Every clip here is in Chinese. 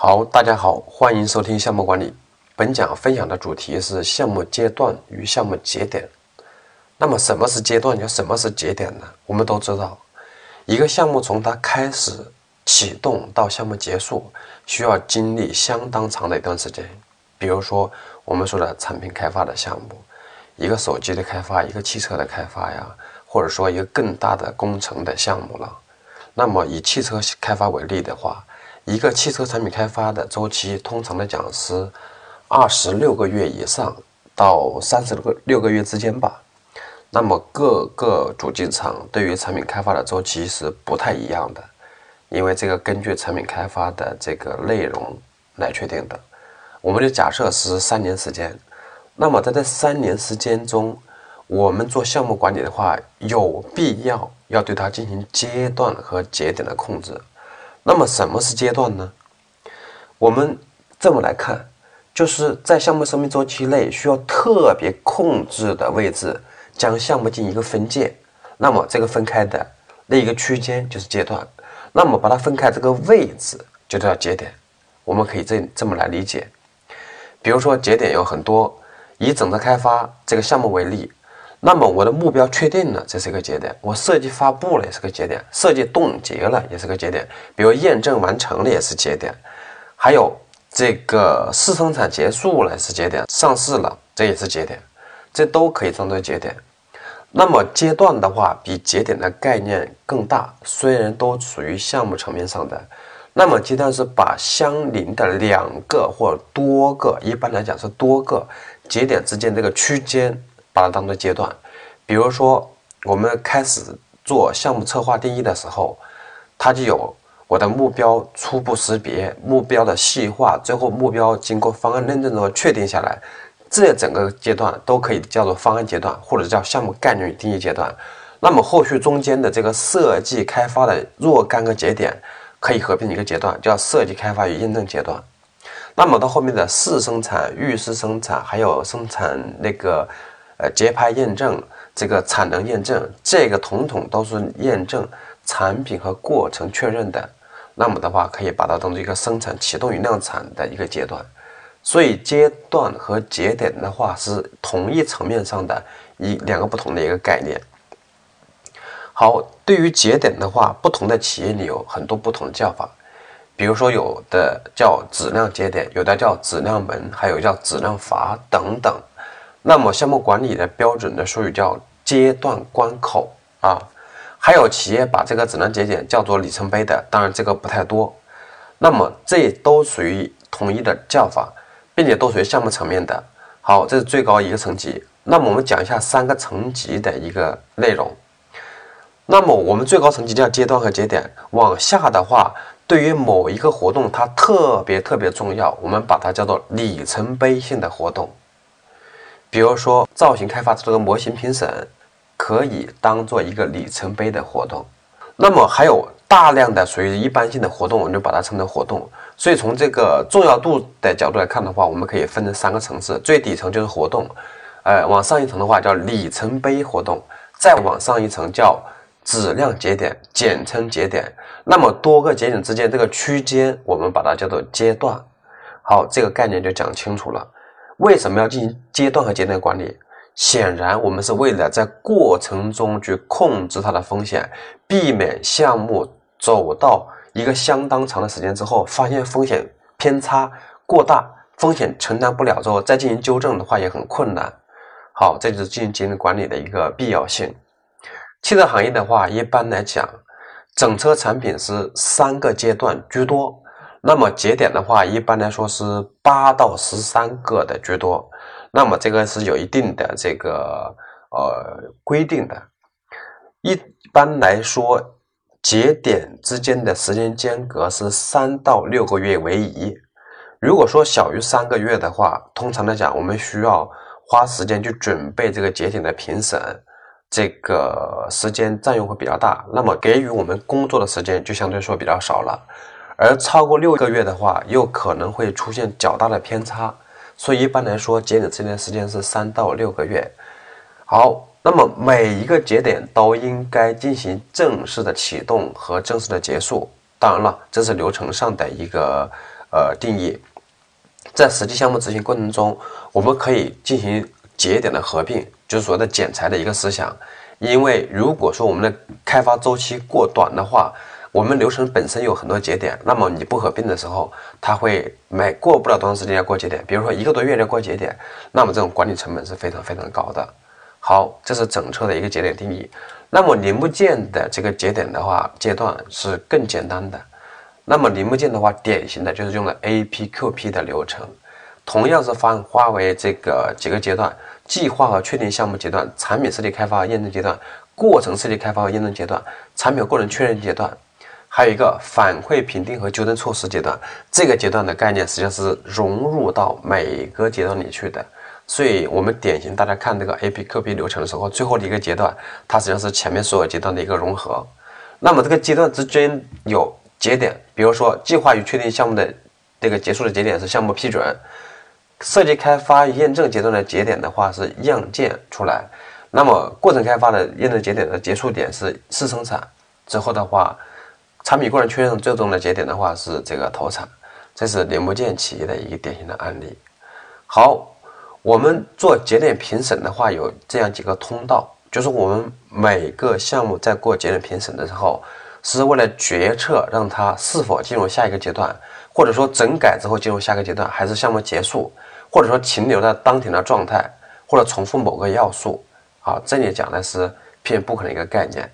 好，大家好，欢迎收听项目管理。本讲分享的主题是项目阶段与项目节点。那么什么是阶段？又什么是节点呢？我们都知道，一个项目从它开始启动到项目结束，需要经历相当长的一段时间。比如说我们说的产品开发的项目，一个手机的开发，一个汽车的开发呀，或者说一个更大的工程的项目了。那么以汽车开发为例的话，一个汽车产品开发的周期，通常来讲是二十六个月以上到三十个六个月之间吧。那么各个主机厂对于产品开发的周期是不太一样的，因为这个根据产品开发的这个内容来确定的。我们就假设是三年时间。那么在这三年时间中，我们做项目管理的话，有必要要对它进行阶段和节点的控制。那么什么是阶段呢？我们这么来看，就是在项目生命周期内需要特别控制的位置，将项目进行一个分界。那么这个分开的那一个区间就是阶段。那么把它分开这个位置就叫节点。我们可以这这么来理解。比如说节点有很多，以整车开发这个项目为例。那么我的目标确定了，这是一个节点；我设计发布了，也是个节点；设计冻结了，也是个节点。比如验证完成了，也是节点；还有这个试生产结束了是节点，上市了这也是节点，这都可以称作节点。那么阶段的话，比节点的概念更大，虽然都属于项目层面上的。那么阶段是把相邻的两个或多个，一般来讲是多个节点之间这个区间。把它当做阶段，比如说我们开始做项目策划定义的时候，它就有我的目标初步识别、目标的细化，最后目标经过方案认证之后确定下来，这整个阶段都可以叫做方案阶段，或者叫项目概念定义阶段。那么后续中间的这个设计开发的若干个节点，可以合并一个阶段，叫设计开发与验证阶段。那么到后面的试生产、预试生产，还有生产那个。呃，节拍验证，这个产能验证，这个统统都是验证产品和过程确认的。那么的话，可以把它当做一个生产启动与量产的一个阶段。所以，阶段和节点的话是同一层面上的一两个不同的一个概念。好，对于节点的话，不同的企业里有很多不同的叫法，比如说有的叫质量节点，有的叫质量门，还有叫质量阀等等。那么项目管理的标准的术语叫阶段关口啊，还有企业把这个质量节点叫做里程碑的，当然这个不太多。那么这都属于统一的叫法，并且都属于项目层面的。好，这是最高一个层级。那么我们讲一下三个层级的一个内容。那么我们最高层级叫阶段和节点，往下的话，对于某一个活动它特别特别重要，我们把它叫做里程碑性的活动。比如说，造型开发这个模型评审，可以当做一个里程碑的活动。那么还有大量的属于一般性的活动，我们就把它称作活动。所以从这个重要度的角度来看的话，我们可以分成三个层次：最底层就是活动，呃，往上一层的话叫里程碑活动，再往上一层叫质量节点，简称节点。那么多个节点之间这个区间，我们把它叫做阶段。好，这个概念就讲清楚了。为什么要进行阶段和节点管理？显然，我们是为了在过程中去控制它的风险，避免项目走到一个相当长的时间之后，发现风险偏差过大，风险承担不了之后，再进行纠正的话也很困难。好，这就是进行节点管理的一个必要性。汽车行业的话，一般来讲，整车产品是三个阶段居多。那么节点的话，一般来说是八到十三个的居多。那么这个是有一定的这个呃规定的。一般来说，节点之间的时间间隔是三到六个月为宜。如果说小于三个月的话，通常来讲，我们需要花时间去准备这个节点的评审，这个时间占用会比较大。那么给予我们工作的时间就相对说比较少了。而超过六个月的话，又可能会出现较大的偏差，所以一般来说，节点之间的时间是三到六个月。好，那么每一个节点都应该进行正式的启动和正式的结束。当然了，这是流程上的一个呃定义。在实际项目执行过程中，我们可以进行节点的合并，就是所谓的剪裁的一个思想。因为如果说我们的开发周期过短的话，我们流程本身有很多节点，那么你不合并的时候，它会每过不了多长时间要过节点，比如说一个多月要过节点，那么这种管理成本是非常非常高的。好，这是整车的一个节点定义。那么零部件的这个节点的话，阶段是更简单的。那么零部件的话，典型的就是用了 APQP 的流程，同样是分化为这个几个阶段：计划和确定项目阶段、产品设计开发和验证阶段、过程设计开发和验证阶段、产品过程确认阶段。还有一个反馈评定和纠正措施阶段，这个阶段的概念实际上是融入到每个阶段里去的。所以，我们典型大家看这个 APQP 流程的时候，最后的一个阶段，它实际上是前面所有阶段的一个融合。那么，这个阶段之间有节点，比如说计划与确定项目的这个结束的节点是项目批准，设计开发与验证阶段的节点的话是样件出来，那么过程开发的验证节点的结束点是试生产之后的话。产品过程确认最终的节点的话是这个投产，这是零部件企业的一个典型的案例。好，我们做节点评审的话有这样几个通道，就是我们每个项目在过节点评审的时候，是为了决策让它是否进入下一个阶段，或者说整改之后进入下个阶段，还是项目结束，或者说停留在当前的状态，或者重复某个要素。好，这里讲的是偏不可能一个概念。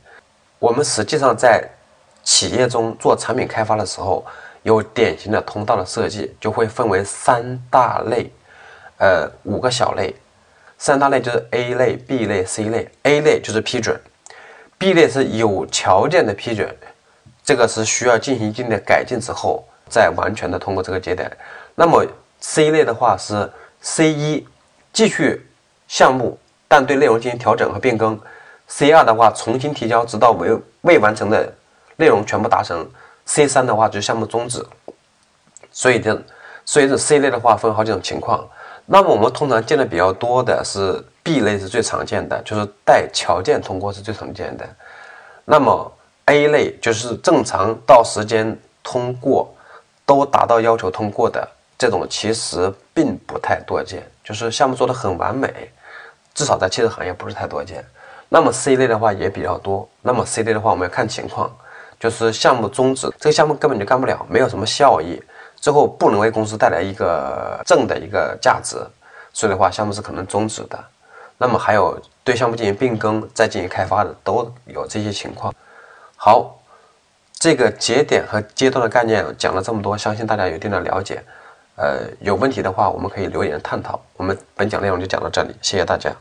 我们实际上在企业中做产品开发的时候，有典型的通道的设计，就会分为三大类，呃，五个小类。三大类就是 A 类、B 类、C 类。A 类就是批准，B 类是有条件的批准，这个是需要进行一定的改进之后，再完全的通过这个节点。那么 C 类的话是 C 一继续项目，但对内容进行调整和变更。C 二的话重新提交，直到未未完成的。内容全部达成，C 三的话就项目终止，所以这所以这 C 类的话分好几种情况。那么我们通常见的比较多的是 B 类是最常见的，就是带条件通过是最常见的。那么 A 类就是正常到时间通过都达到要求通过的这种，其实并不太多见，就是项目做的很完美，至少在汽车行业不是太多见。那么 C 类的话也比较多。那么 C 类的话我们要看情况。就是项目终止，这个项目根本就干不了，没有什么效益，最后不能为公司带来一个正的一个价值，所以的话，项目是可能终止的。那么还有对项目进行变更再进行开发的，都有这些情况。好，这个节点和阶段的概念讲了这么多，相信大家有一定的了解。呃，有问题的话，我们可以留言探讨。我们本讲内容就讲到这里，谢谢大家。